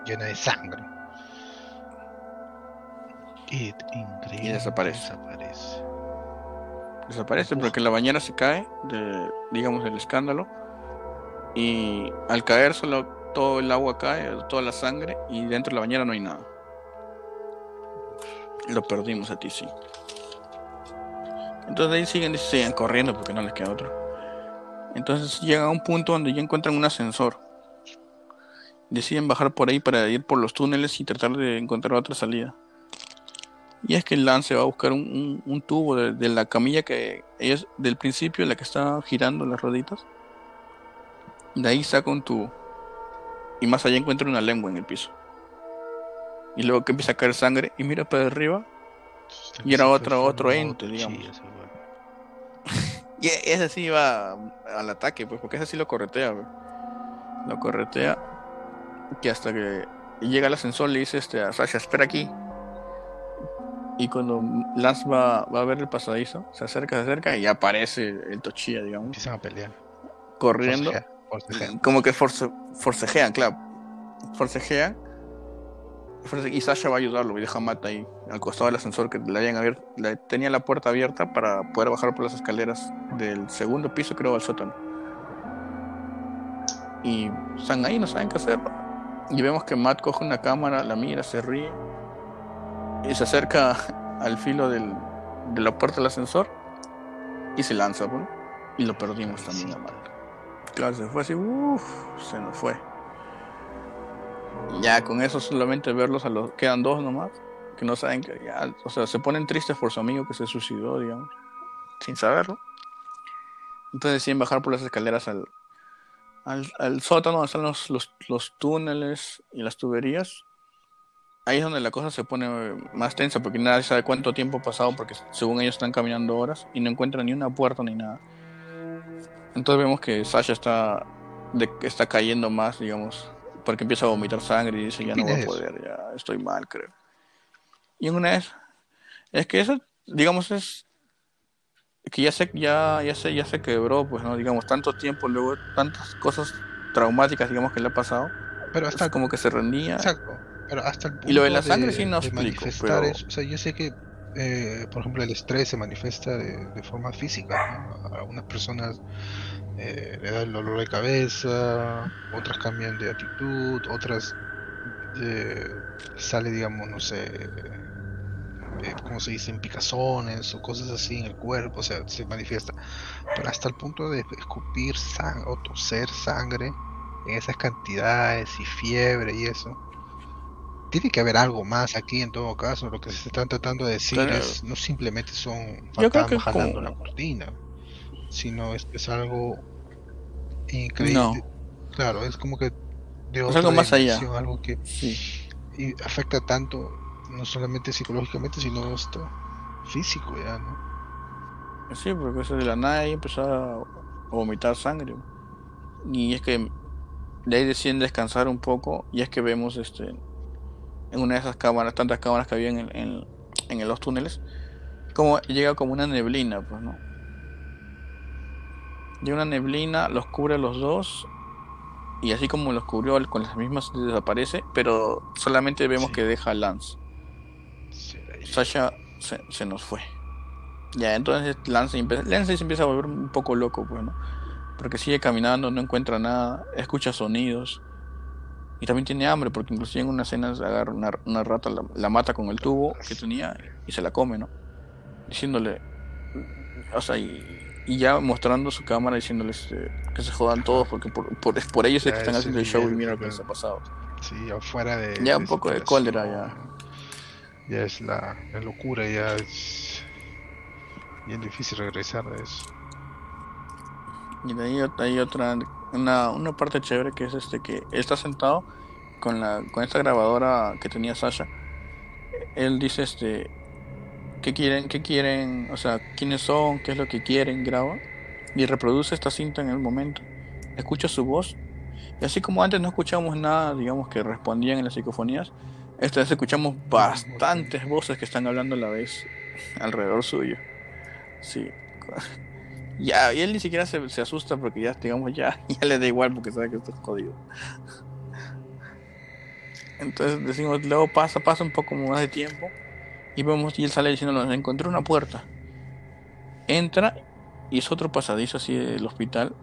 llena de sangre y increíble desaparece. desaparece Desaparece Uf. porque la bañera se cae de, digamos, del escándalo. Y al caer solo todo el agua cae, toda la sangre, y dentro de la bañera no hay nada. Lo perdimos a ti, sí. Entonces ahí siguen, siguen corriendo porque no les queda otro. Entonces llegan a un punto donde ya encuentran un ascensor. Deciden bajar por ahí para ir por los túneles y tratar de encontrar otra salida. Y es que Lance va a buscar un, un- un tubo de, de la camilla que ellos, del principio, la que está girando las rueditas. De ahí saca un tubo. Y más allá encuentra una lengua en el piso. Y luego que empieza a caer sangre y mira para arriba. Y era otro- otro ente, digamos. [laughs] Y ese sí va al ataque, pues, porque ese sí lo corretea. Lo corretea. Que hasta que llega el ascensor le dice este, a Sasha, espera aquí. Y cuando Lance va, va a ver el pasadizo, se acerca, se acerca y aparece el Tochilla, digamos, Empiezan a pelear. corriendo. [laughs] Como que force- forcejean, claro. Forcejean. Force- Y Sasha va a ayudarlo y deja a Matt ahí, al costado del ascensor que le habían abierto. le- tenía la puerta abierta para poder bajar por las escaleras del segundo piso, creo, al sótano. Y están ahí, no saben qué hacer. Y vemos que Matt coge una cámara, la mira, se ríe. Y se acerca al filo del- de la puerta del ascensor. Y se lanza, ¿no? Y lo perdimos también a Matt. Claro, se fue así, uff, se nos fue. Ya con eso solamente verlos a los quedan dos nomás, que no saben que ya, o sea, se ponen tristes por su amigo que se suicidó, digamos, sin saberlo. Entonces deciden bajar por las escaleras al, al, al sótano donde están los, los, los túneles y las tuberías. Ahí es donde la cosa se pone más tensa porque nadie sabe cuánto tiempo ha pasado porque según ellos están caminando horas y no encuentran ni una puerta ni nada. Entonces vemos que Sasha está, de, está cayendo más, digamos, porque empieza a vomitar sangre y dice, ya no voy a poder, ya estoy mal, creo. Y en una vez, es que eso, digamos, es que ya se, ya, ya se, ya se quebró, pues, ¿no? Digamos, tanto tiempo, luego tantas cosas traumáticas, digamos, que le ha pasado, Pero hasta es como que se rendía. Exacto. Pero hasta el punto Y lo de la sangre sí no explico, pero- eso. O sea, yo sé que, eh, por ejemplo, el estrés se manifiesta de, de forma física. ¿no? A algunas personas eh, le da el dolor de cabeza, otras cambian de actitud, otras eh, sale, digamos, no sé, eh, ¿cómo se dicen? Picazones o cosas así en el cuerpo, o sea, se manifiesta. Pero hasta el punto de escupir sangre o toser sangre en esas cantidades y fiebre y eso tiene que haber algo más aquí en todo caso. Lo que se están tratando de decir es no simplemente son fantasmas jalando la cortina, sino es, es algo increíble. Claro, es como que de otra algo más allá. Algo que y afecta tanto, no solamente psicológicamente, sino esto físico ya, ¿no? Sí, porque eso de la nada y empezó a vomitar sangre. Y es que de ahí deciden descansar un poco y es que vemos este en una de esas cámaras, tantas cámaras que había en, en, los túneles, como llega como una neblina, pues no. Llega una neblina, los cubre a los dos y así como los cubrió con las mismas desaparece, pero solamente vemos que deja a Lance. Sasha se, se, nos fue. Ya, entonces Lance, Lance se empieza a volver un poco loco, pues, ¿no? Porque sigue caminando, no encuentra nada, escucha sonidos. Y también tiene hambre, porque inclusive en una escena agarra una, rata, la, mata con el tubo que tenía y se la come, ¿no? Diciéndole, o sea, y, ya mostrando su cámara diciéndoles este, que se jodan todos, porque por, por, por ellos es que están haciendo el show y mira lo que les ha pasado. Sí, afuera de. Ya un poco de cólera, ya. Ya es la, locura, ya es bien difícil regresar de eso. Y de ahí hay otra, una, una parte chévere que es este que está sentado con la con esta grabadora que tenía Sasha. Él dice este qué quieren, qué quieren, o sea, quiénes son, qué es lo que quieren, graba y reproduce esta cinta en el momento. Escucha su voz y así como antes no escuchamos nada, digamos que respondían en las psicofonías, esta vez escuchamos bastantes voces que están hablando a la vez alrededor suyo. Sí. [laughs] Ya, y él ni siquiera se, se, asusta porque ya, digamos, ya, [laughs] ya le da igual porque sabe que está jodido. Entonces decimos, luego pasa, pasa un poco más de tiempo y vemos y él sale diciendo, nos encontré una puerta. Entra y es otro pasadizo así del hospital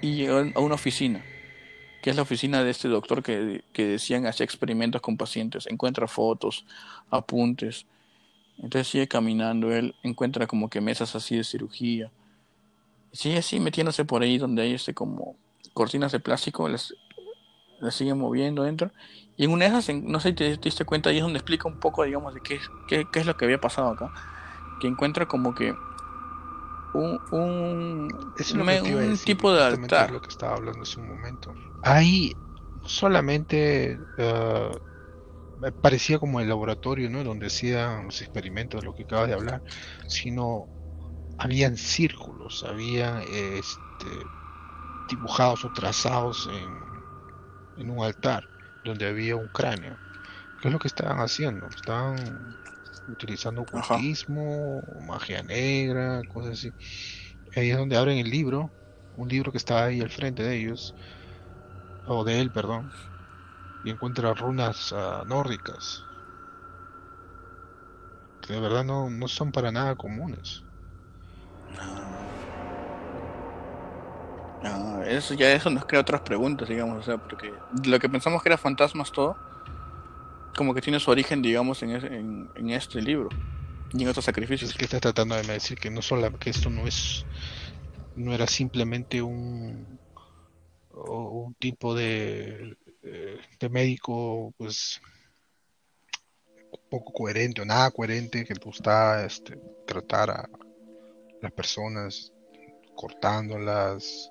y llega a una oficina, que es la oficina de este doctor que, que decían hacía experimentos con pacientes, encuentra fotos, apuntes entonces sigue caminando, él encuentra como que mesas así de cirugía. Sigue así metiéndose por ahí donde hay este como cortinas de plástico, las, las sigue moviendo dentro. Y en una de esas, no sé si te, diste cuenta, ahí es donde explica un poco, digamos, de qué, qué, qué es lo que había pasado acá. Que encuentra como que un, un, es un tipo de altar. lo que estaba hablando hace un momento. Ahí solamente uh, parecía como el laboratorio, ¿no? Donde hacían los experimentos, de lo que acabas de hablar, sino habían círculos, había este, dibujados o trazados en, en un altar donde había un cráneo. ¿Qué es lo que estaban haciendo? Estaban utilizando ocultismo, magia negra, cosas así. Ahí es donde abren el libro, un libro que está ahí al frente de ellos, o de él, perdón, y encuentra runas uh, nórdicas que de verdad no, no son para nada comunes. No, eso ya eso nos crea otras preguntas, digamos, o sea, porque lo que pensamos que era fantasmas todo, como que tiene su origen, digamos, en, en, este libro y en otros sacrificios. Es que está tratando de decir que no solo que esto no es, no era simplemente un, un tipo de de médico, pues poco coherente o nada coherente que gusta este, tratar a las personas cortándolas,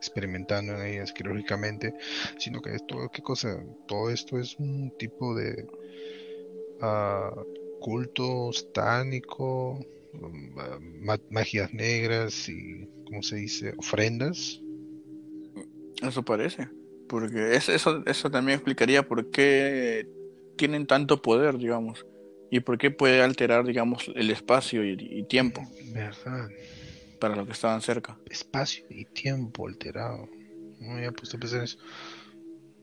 experimentando en ellas quirúrgicamente, sino que todo, ¿qué cosa? Todo esto es un tipo de uh, culto satánico, magias negras y, ¿cómo se dice? Ofrendas. Eso parece. Porque eso, eso también explicaría por qué tienen tanto poder, digamos, y por qué puede alterar, digamos, el espacio y, tiempo. Verdad. Para los que estaban cerca. Espacio y tiempo alterado. No había puesto a pensar eso.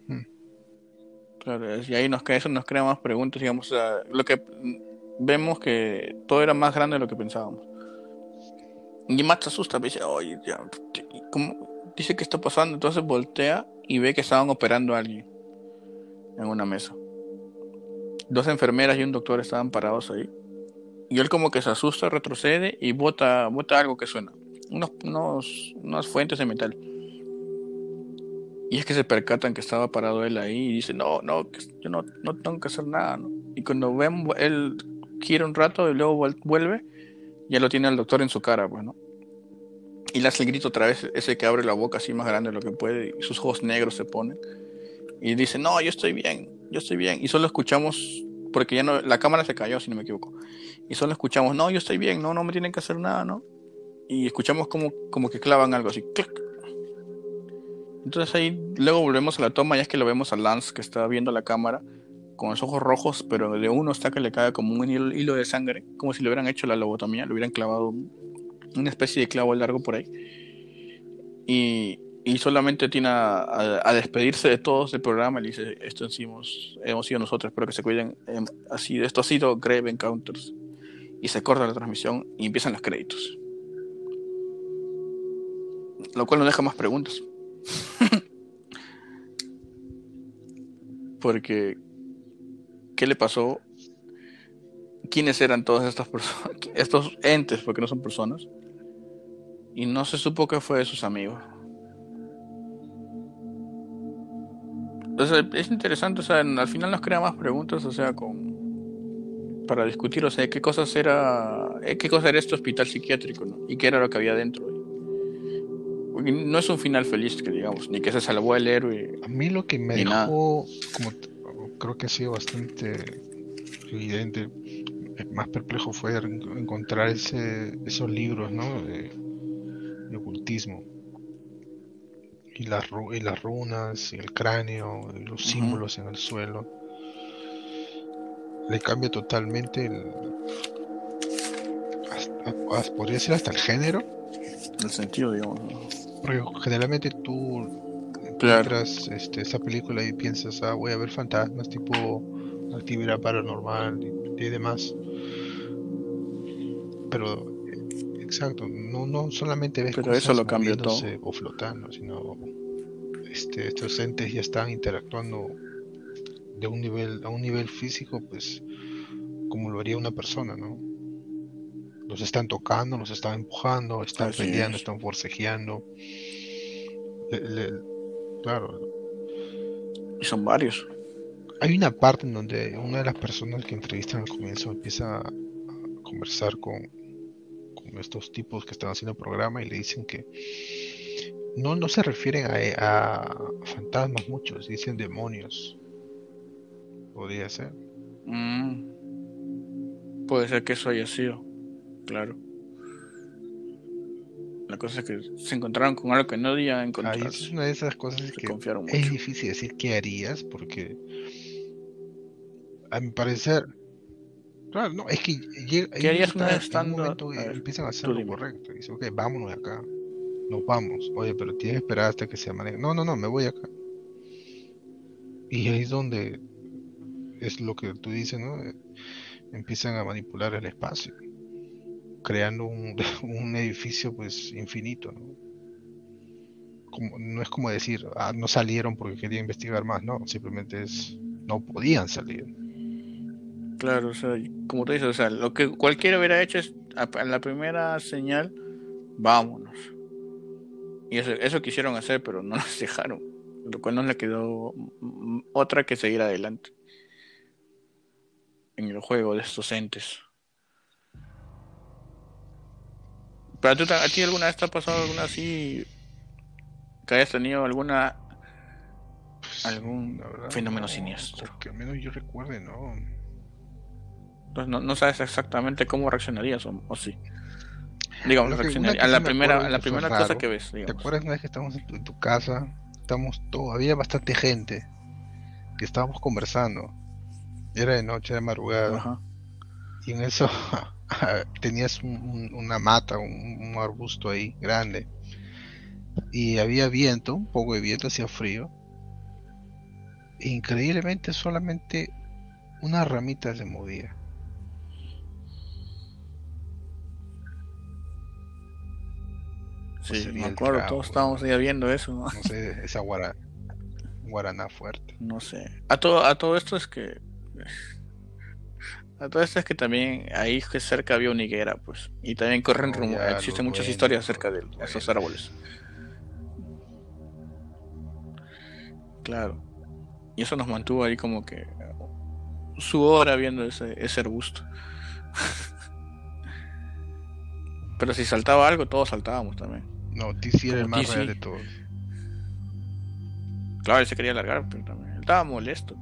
Hmm. Claro, y ahí nos crea, eso nos crea más preguntas, digamos, lo que vemos que todo era más grande de lo que pensábamos. Y Matt se asusta, dice, oye, ya, ¿cómo? dice que está pasando, entonces voltea y ve que estaban operando a alguien en una mesa. Dos enfermeras y un doctor estaban parados ahí. Y él como que se asusta, retrocede y bota, bota algo que suena. Unos, unos, unas fuentes de metal. Y es que se percatan que estaba parado él ahí y dice, no, no, yo no, no tengo que hacer nada. Y cuando ven, él quiere un rato y luego vuelve, ya lo tiene el doctor en su cara, pues, ¿no? Y le hace el grito otra vez, ese que abre la boca así más grande de lo que puede, y sus ojos negros se ponen. Y dice, no, yo estoy bien, yo estoy bien. Y solo escuchamos, porque ya no, la cámara se cayó, si no me equivoco. Y solo escuchamos, no, yo estoy bien, no, no me tienen que hacer nada, ¿no? Y escuchamos como, como que clavan algo así, Entonces ahí luego volvemos a la toma, ya es que lo vemos a Lance que está viendo la cámara con los ojos rojos, pero de uno está que le cae como un hilo, de sangre, como si le hubieran hecho la lobotomía, le hubieran clavado una especie de clavo largo por ahí. Y, y solamente tiene a, despedirse de todos del programa. Le dice: Esto hemos, hemos sido nosotros, espero que se cuiden. Em, así, esto ha sido Grave Encounters. Y se corta la transmisión y empiezan los créditos. Lo cual no deja más preguntas. [laughs] Porque, ¿qué le pasó? ¿Quiénes eran todas estas personas? [laughs] Estos entes, porque no son personas y no se supo qué fue de sus amigos. Entonces es interesante, o sea, al final nos crea más preguntas, o sea, con para discutir, o sea, qué cosas era, eh, qué cosa era este hospital psiquiátrico, ¿no? Y qué era lo que había dentro. no es un final feliz, que digamos, ni que se salvó el héroe. A mí lo que me dejó, como creo que ha sido bastante evidente, más perplejo fue encontrar ese, esos libros, ¿no? de ocultismo. Y las, y las runas, y el cráneo, y los símbolos en el suelo. Le cambia totalmente el. podría decir hasta el género. El sentido, digamos. Porque generalmente tú entras este, esa película y piensas, ah, voy a ver fantasmas, tipo actividad paranormal y, y demás. Pero Exacto, no, no solamente ves Pero eso lo cambió todo. o flotando, sino este, estos entes ya están interactuando de un nivel a un nivel físico, pues como lo haría una persona, ¿no? Los están tocando, los están empujando, están peleando, están forcejeando. claro. Y son varios. Hay una parte en donde una de las personas que entrevistan al comienzo empieza a conversar con, estos tipos que están haciendo programa y le dicen que no, no se refieren a, fantasmas muchos, dicen demonios. Podría ser. Mm. Puede ser que eso haya sido, claro. La cosa es que se encontraron con algo que no debían encontrar. es una de esas cosas que es difícil decir qué harías porque a mi parecer Claro, no, es que llega, ¿Qué harías una vez estando? momento empiezan a hacer lo correcto. Dicen, ok, vámonos de acá. Nos vamos. Oye, pero tienes que esperar hasta que se maneje. No, no, no, me voy acá. Y ahí es donde es lo que tú dices, ¿no? Empiezan a manipular el espacio, creando un, [laughs] un edificio pues infinito, ¿no? Como, no es como decir, ah, no salieron porque querían investigar más, no, simplemente es, no podían salir. Claro, o sea, como tú dices, o sea, lo que cualquiera hubiera hecho es, en la primera señal, vámonos. Y eso, eso quisieron hacer, pero no [laughs] nos dejaron. Lo cual no le quedó otra que seguir adelante. En el juego de estos entes. ¿Pero tú, a ti alguna vez te ha pasado alguna así? ¿Que hayas tenido alguna algún fenómeno siniestro? Que al menos yo recuerde, no no, sabes exactamente cómo reaccionarías o, sí. Digamos, reaccionaría a la primera, a la primera cosa que ves. ¿Te acuerdas una vez que estamos en tu, casa? Estamos todo, había bastante gente que estábamos conversando. Era de noche, de madrugada. Y en eso [laughs] tenías una mata, un, arbusto ahí grande. Y había viento, un poco de viento, hacía frío. increíblemente solamente una ramita se movía. Sí, me acuerdo, todos estábamos ya viendo eso. ¿no? sé, esa guaraná fuerte. [laughs] No sé. A todo, a todo esto es que. A todo esto es que también ahí cerca había una higuera, pues. Y también corren rumores, existen muchas historias acerca de esos árboles. Claro. Y eso nos mantuvo ahí como que su hora viendo ese, ese arbusto. [laughs] Pero si saltaba algo, todos saltábamos también. No, TC era el más real de todos. Claro, él se quería largar, pero también. Él estaba molesto.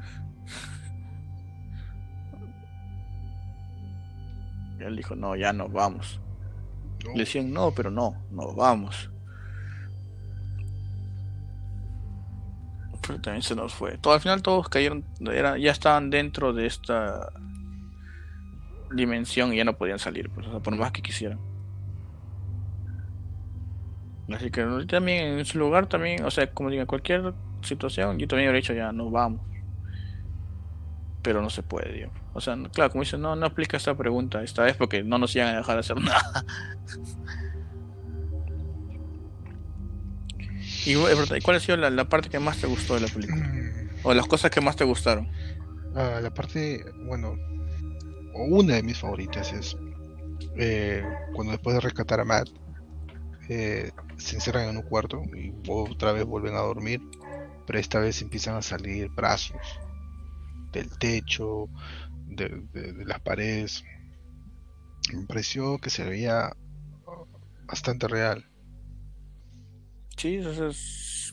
Y él dijo, no, ya nos vamos. Le decían, no, pero no, nos vamos. Pero también se nos fue. Todo, al final todos cayeron, ya estaban dentro de esta dimensión y ya no podían salir, pues, por más que quisieran. Así que también en su lugar también, o sea, como diga, cualquier situación, yo también habría dicho ya, no vamos. Pero no se puede, Dios. O sea, claro, como dice, no, no aplica esta pregunta esta vez porque no nos iban a dejar hacer nada. [laughs] ¿Y cuál ha sido la, parte que más te gustó de la película? Mm. O las cosas que más te gustaron. Ah, la parte, bueno, una de mis favoritas es eh, cuando después de rescatar a Matt, eh, se encierran en un cuarto y otra vez vuelven a dormir, pero esta vez empiezan a salir brazos del techo, de, las paredes. Me pareció que se veía bastante real. Sí,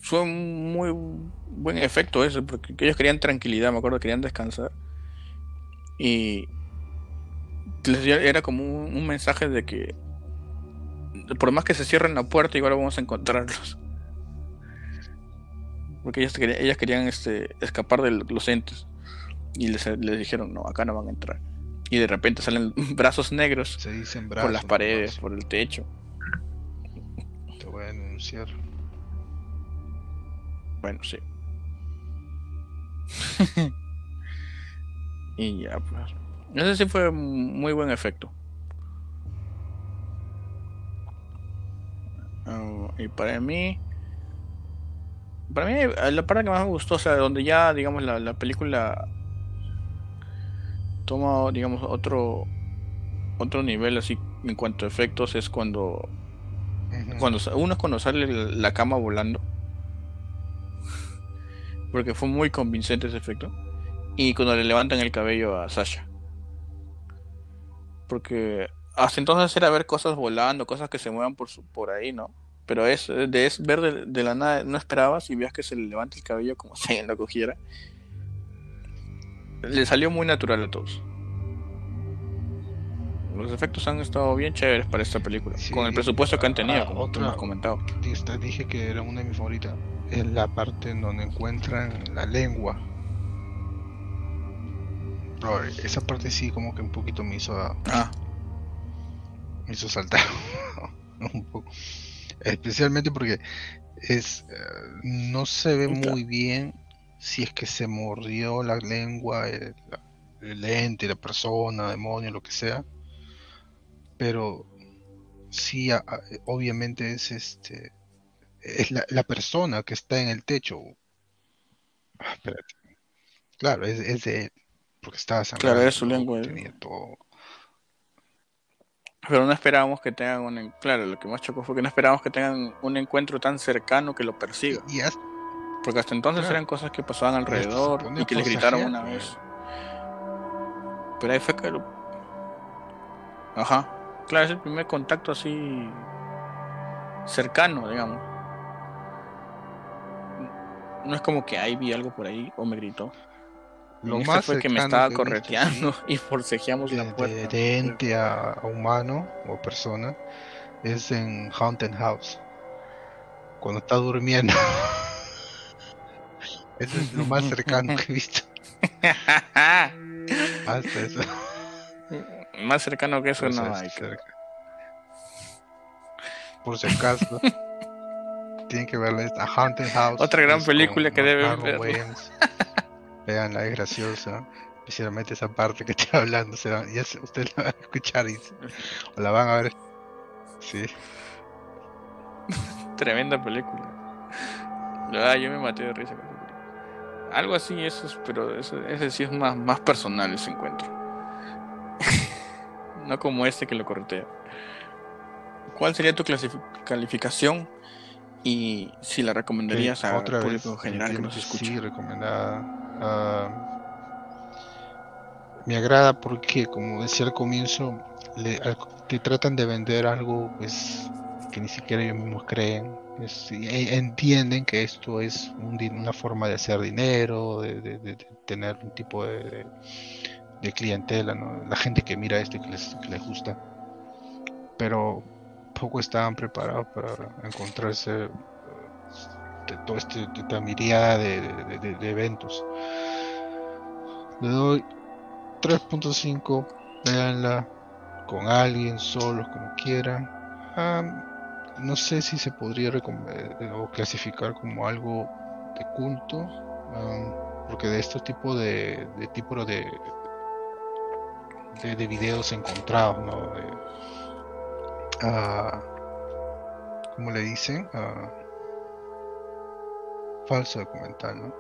fue un muy buen efecto eso, porque ellos querían tranquilidad, me acuerdo, querían descansar. Y era como un mensaje de que por más que se cierren la puerta, igual vamos a encontrarlos. Porque ellas, querían, ellas querían este, escapar de los entes. Y les, dijeron, no, acá no van a entrar. Y de repente salen [laughs] brazos negros se dicen por las paredes, por el techo. Te voy a denunciar. Bueno, sí. [laughs] y ya, pues. Ese sí fue muy buen efecto. Ah, y para mí, para mí la parte que más me gustó, o sea, donde ya, digamos, la, película toma, digamos, otro otro nivel así en cuanto a efectos es cuando cuando uno es cuando sale la cama volando. Porque fue muy convincente ese efecto. Y cuando le levantan el cabello a Sasha. Porque hasta entonces era ver cosas volando, cosas que se muevan por, por ahí, ¿no? Pero es, de es ver de, la nada, no esperabas y veas que se le levanta el cabello como [laughs] si alguien lo cogiera. Le salió muy natural a todos. Los efectos han estado bien chéveres para esta película, con el presupuesto que han tenido, como tú has comentado. Dije que era una de mis favoritas. Es la parte en donde encuentran la lengua. esa parte sí como que un poquito me hizo... Ah me hizo saltar [laughs] un poco. Especialmente porque es eh, no se ve muy bien si es que se mordió la lengua, el, ente, la persona, demonio, lo que sea. Pero sí, obviamente es este es la, persona que está en el techo. Ah, claro, es, es de porque estaba Claro, es su lengua. Tenía todo pero no esperábamos que tengan un. Claro, lo que más chocó fue que no esperábamos que tengan un encuentro tan cercano que lo persiga. Porque hasta entonces eran cosas que pasaban alrededor y que le gritaron una vez. Pero ahí fue que lo... Ajá. Claro, es el primer contacto así. cercano, digamos. No es como que ahí vi algo por ahí o me gritó. Lo este más fue que me estaba correteando [laughs] y forcejeamos la puerta. De, ente a, humano o persona es en Haunted House. Cuando está durmiendo. [laughs] eso es lo más cercano que he visto. [laughs] Hasta eso. Más cercano que eso no hay. Por si acaso. Tienen que verla esta Haunted House. Otra gran película que deben ver. Veanla, es graciosa. Especialmente esa parte que [laughs] estoy hablando. Se la, ya ustedes la van a escuchar y, o la van a ver. Sí. [laughs] Tremenda película. Ah, yo me maté de risa con esa película. Algo así, eso es, pero eso, ese sí es más, más personal ese encuentro. [laughs] no como este que lo cortea. ¿Cuál sería tu calificación Y si la recomendarías a otra público vez, general que nos escucha. Sí, recomendada. Ah, me agrada porque, como decía al comienzo, le- al- te tratan de vender algo pues, que ni siquiera ellos mismos creen. Es- e- entienden que esto es un una forma de hacer dinero, de, tener un tipo de, clientela. La gente que mira esto y que les, que les gusta. Pero poco estaban preparados para encontrarse toda este, de esta miríada de, de- de- eventos. Le doy 3.5, véanla con alguien, solos, como quieran. Ah, no sé si se podría eh, o clasificar como algo de culto, ah, porque de estos tipos de, de tipo de, de, de videos encontrados, ¿no? De, ah, ¿cómo le dicen? Ah, falso documental, ¿no?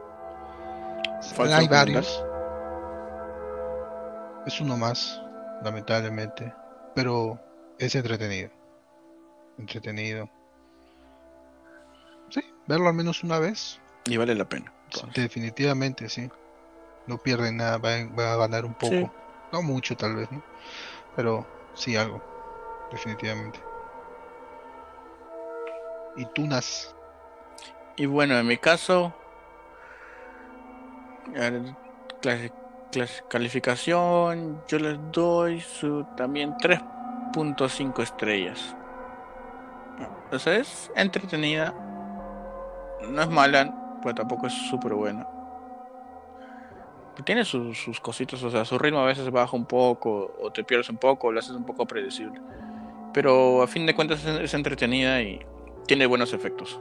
Falso Hay documental. varios. Es uno más, lamentablemente, pero es entretenido. Entretenido. Sí, verlo al menos una vez, Y vale la pena. entonces. definitivamente, sí. No pierden nada, va, a- va a ganar un poco. Sí. No mucho tal vez, ¿no? Pero sí algo, definitivamente. ¿Y Tunas? Y bueno, en mi caso, calificación, yo les doy su también 3.5 estrellas. O sea, es entretenida, no es mala, pero tampoco es súper buena. Tiene sus, cositas, o sea, su ritmo a veces baja un poco, o te pierdes un poco, o lo haces un poco predecible. Pero a fin de cuentas es entretenida y tiene buenos efectos.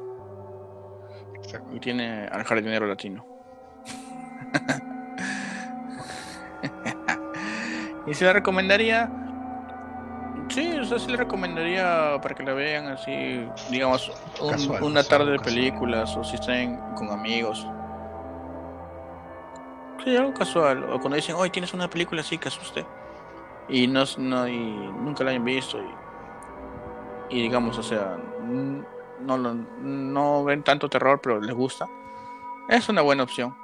Exacto. Y tiene al jardinero latino. [laughs] y se la recomendaría. Sí, o sea, sí le recomendaría para que la vean así, digamos, un- Casual, una tarde de casual. películas o si estén con amigos. Sí, algo casual. O cuando dicen, hoy tienes una película así que asuste. Y no, no y nunca la hayan visto. Y, y digamos, o sea, no, lo- no ven tanto terror, pero les gusta. Es una buena opción.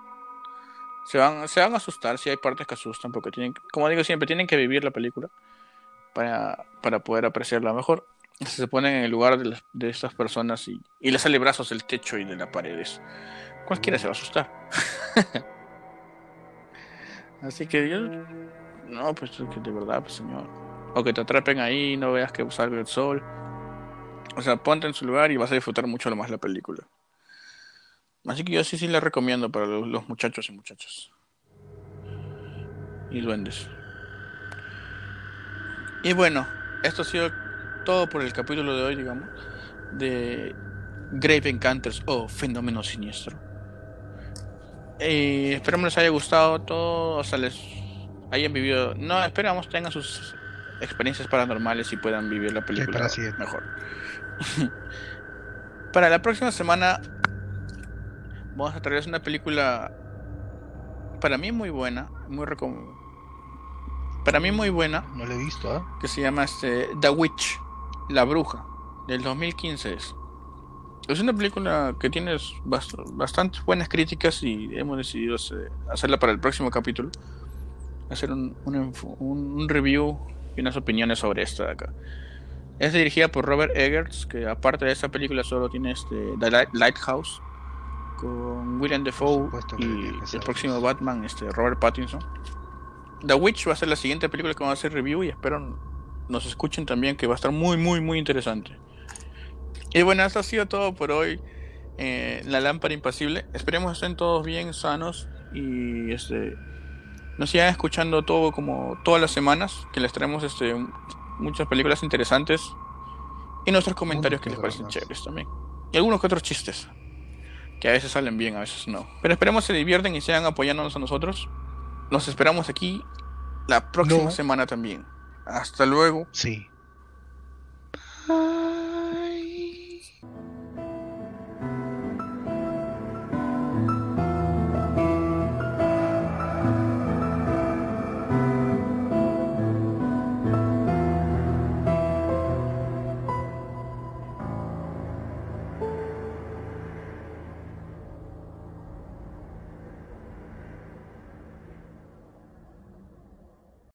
Se van, se van a asustar si hay partes que asustan, porque tienen, como digo siempre, tienen que vivir la película para, para poder apreciarla mejor. Se ponen en el lugar de, de estas personas y, y les sale brazos del techo y de las paredes. Cualquiera se va a asustar. [laughs] Así que yo. No, pues de verdad, pues señor. O que te atrapen ahí no veas que salga el sol. O sea, ponte en su lugar y vas a disfrutar mucho lo más la película. Así que yo sí, sí la recomiendo para los, muchachos y muchachas. Y duendes. Y bueno, esto ha sido todo por el capítulo de hoy, digamos. De Grave Encounters o Fenómeno Siniestro. Y esperamos les haya gustado todo, o sea, les hayan vivido. No, esperamos tengan sus experiencias paranormales y puedan vivir la película para la siguiente. mejor. [laughs] para la próxima semana vamos a traerles una película para mí muy buena, muy recom para mí muy buena, No lo he visto, ¿ah? que se llama este, The Witch, La Bruja, del 2015 es. Es una película que tiene bast- bastantes buenas críticas y hemos decidido hacer- hacerla para el próximo capítulo. Hacer un, un- un review y unas opiniones sobre esta de acá. Es dirigida por Robert Eggers, que aparte de esta película solo tiene este, The Light- Lighthouse, con William Defoe y el próximo. Batman, este, Robert Pattinson. The Witch va a ser la siguiente película que vamos a hacer review y espero nos escuchen también que va a estar muy muy muy interesante. Y bueno, eso ha sido todo por hoy. eh, la lámpara impasible. Esperemos estén todos bien sanos y este nos sigan escuchando todo como todas las semanas que les traemos este muchas películas interesantes y nuestros comentarios que les parecen más. chéveres también. Y algunos que otros chistes que a veces salen bien, a veces no. Pero esperemos se divierten y sigan apoyándonos a nosotros. Los esperamos aquí la próxima No. semana también. Hasta luego. Sí. Ah.